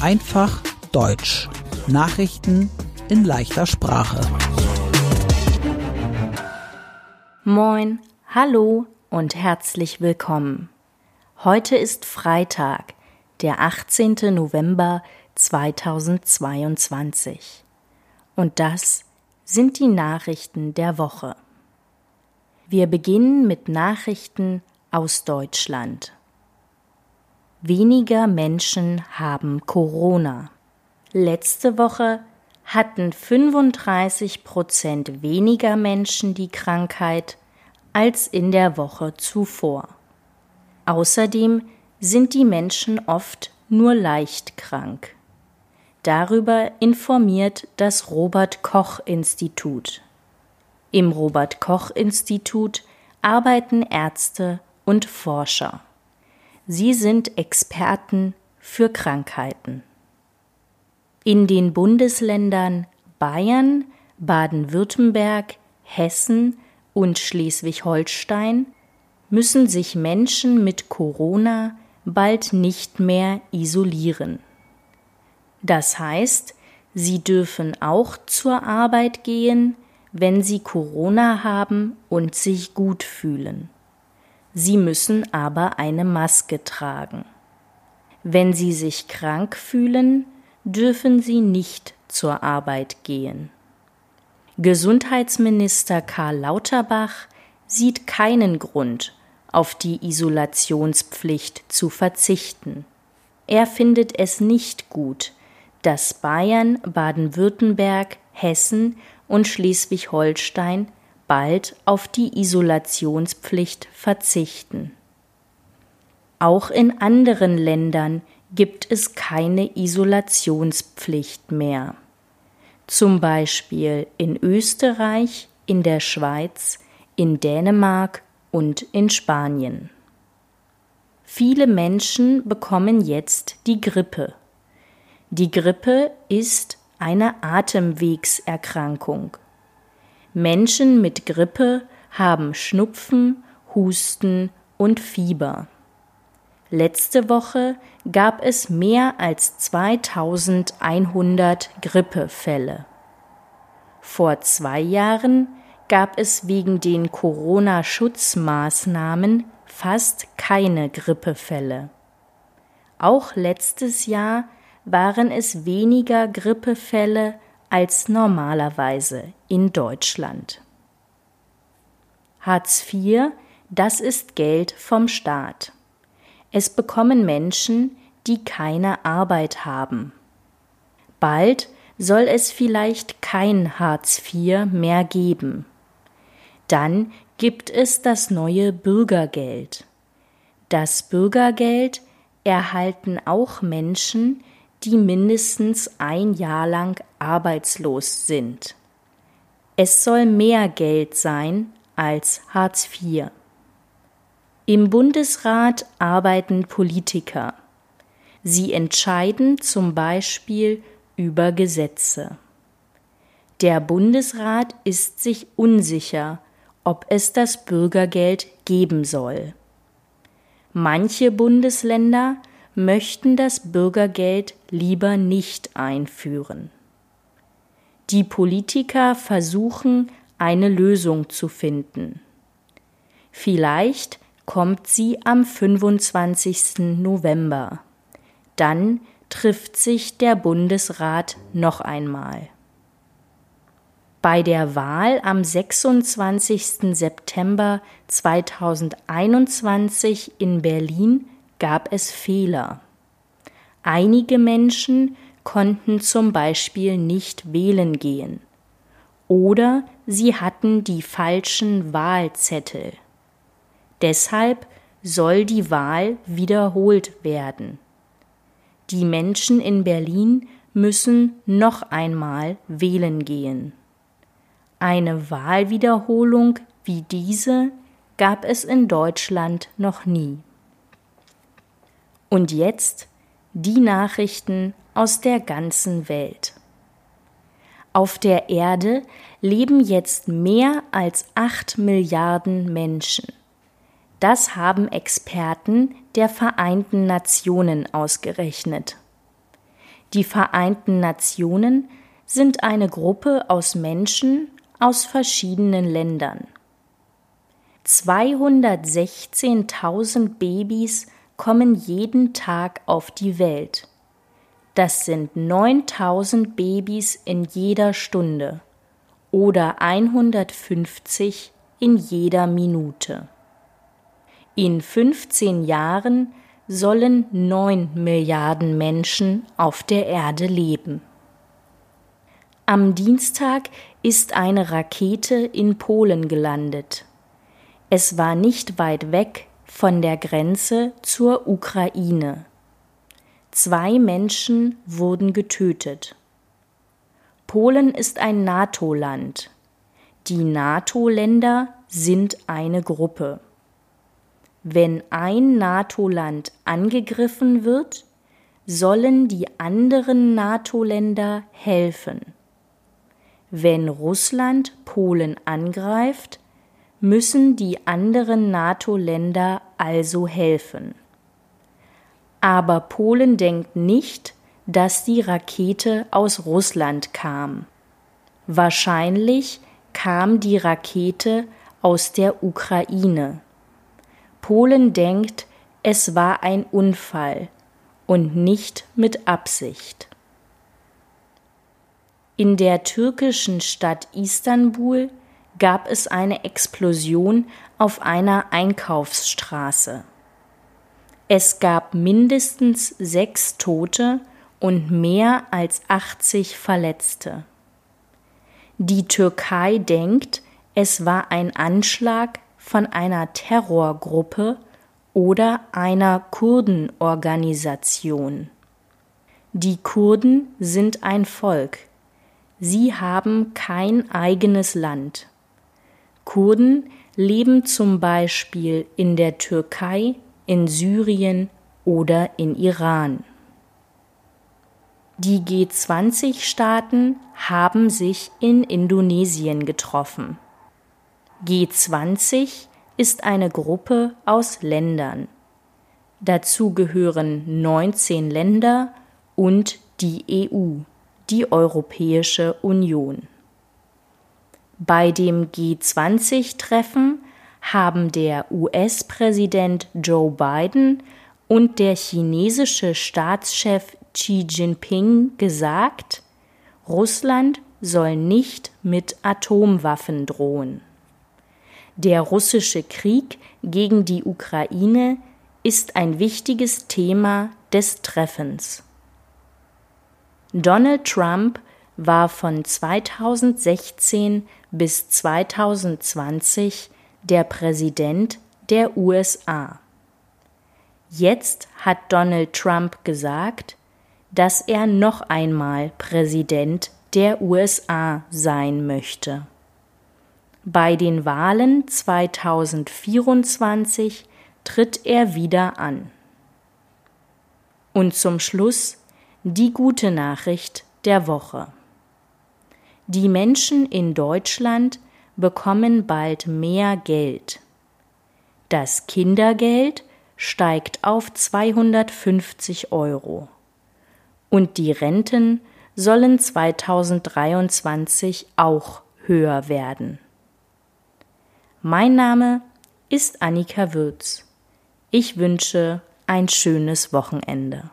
Einfach Deutsch. Nachrichten in leichter Sprache. Moin, hallo und herzlich willkommen. Heute ist Freitag, der 18. November 2022. Und das sind die Nachrichten der Woche. Wir beginnen mit Nachrichten aus Deutschland. Weniger Menschen haben Corona. Letzte Woche hatten 35 Prozent weniger Menschen die Krankheit als in der Woche zuvor. Außerdem sind die Menschen oft nur leicht krank. Darüber informiert das Robert Koch Institut. Im Robert Koch Institut arbeiten Ärzte und Forscher. Sie sind Experten für Krankheiten. In den Bundesländern Bayern, Baden-Württemberg, Hessen und Schleswig-Holstein müssen sich Menschen mit Corona bald nicht mehr isolieren. Das heißt, sie dürfen auch zur Arbeit gehen, wenn sie Corona haben und sich gut fühlen. Sie müssen aber eine Maske tragen. Wenn sie sich krank fühlen, dürfen sie nicht zur Arbeit gehen. Gesundheitsminister Karl Lauterbach sieht keinen Grund, auf die Isolationspflicht zu verzichten. Er findet es nicht gut, dass Bayern, Baden-Württemberg, Hessen und Schleswig-Holstein bald auf die Isolationspflicht verzichten. Auch in anderen Ländern gibt es keine Isolationspflicht mehr. Zum Beispiel in Österreich, in der Schweiz, in Dänemark und in Spanien. Viele Menschen bekommen jetzt die Grippe. Die Grippe ist eine Atemwegserkrankung. Menschen mit Grippe haben Schnupfen, Husten und Fieber. Letzte Woche gab es mehr als 2100 Grippefälle. Vor zwei Jahren gab es wegen den Corona-Schutzmaßnahmen fast keine Grippefälle. Auch letztes Jahr waren es weniger Grippefälle als normalerweise in Deutschland. Hartz IV, das ist Geld vom Staat. Es bekommen Menschen, die keine Arbeit haben. Bald soll es vielleicht kein Hartz IV mehr geben. Dann gibt es das neue Bürgergeld. Das Bürgergeld erhalten auch Menschen, die mindestens ein Jahr lang arbeitslos sind. Es soll mehr Geld sein als Hartz IV. Im Bundesrat arbeiten Politiker. Sie entscheiden zum Beispiel über Gesetze. Der Bundesrat ist sich unsicher, ob es das Bürgergeld geben soll. Manche Bundesländer möchten das Bürgergeld lieber nicht einführen. Die Politiker versuchen, eine Lösung zu finden. Vielleicht kommt sie am 25. November. Dann trifft sich der Bundesrat noch einmal. Bei der Wahl am 26. September 2021 in Berlin gab es Fehler. Einige Menschen konnten zum Beispiel nicht wählen gehen oder sie hatten die falschen Wahlzettel. Deshalb soll die Wahl wiederholt werden. Die Menschen in Berlin müssen noch einmal wählen gehen. Eine Wahlwiederholung wie diese gab es in Deutschland noch nie. Und jetzt die Nachrichten aus der ganzen Welt. Auf der Erde leben jetzt mehr als acht Milliarden Menschen. Das haben Experten der Vereinten Nationen ausgerechnet. Die Vereinten Nationen sind eine Gruppe aus Menschen aus verschiedenen Ländern. 216.000 Babys kommen jeden Tag auf die Welt. Das sind 9000 Babys in jeder Stunde oder 150 in jeder Minute. In 15 Jahren sollen 9 Milliarden Menschen auf der Erde leben. Am Dienstag ist eine Rakete in Polen gelandet. Es war nicht weit weg von der Grenze zur Ukraine. Zwei Menschen wurden getötet. Polen ist ein NATO-Land. Die NATO-Länder sind eine Gruppe. Wenn ein NATO-Land angegriffen wird, sollen die anderen NATO-Länder helfen. Wenn Russland Polen angreift, müssen die anderen NATO-Länder also helfen. Aber Polen denkt nicht, dass die Rakete aus Russland kam. Wahrscheinlich kam die Rakete aus der Ukraine. Polen denkt, es war ein Unfall und nicht mit Absicht. In der türkischen Stadt Istanbul gab es eine Explosion auf einer Einkaufsstraße. Es gab mindestens sechs Tote und mehr als 80 Verletzte. Die Türkei denkt, es war ein Anschlag von einer Terrorgruppe oder einer Kurdenorganisation. Die Kurden sind ein Volk. Sie haben kein eigenes Land. Kurden leben zum Beispiel in der Türkei, in Syrien oder in Iran. Die G20-Staaten haben sich in Indonesien getroffen. G20 ist eine Gruppe aus Ländern. Dazu gehören 19 Länder und die EU, die Europäische Union. Bei dem G20-Treffen haben der US-Präsident Joe Biden und der chinesische Staatschef Xi Jinping gesagt, Russland soll nicht mit Atomwaffen drohen. Der russische Krieg gegen die Ukraine ist ein wichtiges Thema des Treffens. Donald Trump war von 2016 bis 2020 der Präsident der USA. Jetzt hat Donald Trump gesagt, dass er noch einmal Präsident der USA sein möchte. Bei den Wahlen 2024 tritt er wieder an. Und zum Schluss die gute Nachricht der Woche. Die Menschen in Deutschland bekommen bald mehr Geld. Das Kindergeld steigt auf 250 Euro. Und die Renten sollen 2023 auch höher werden. Mein Name ist Annika Würz. Ich wünsche ein schönes Wochenende.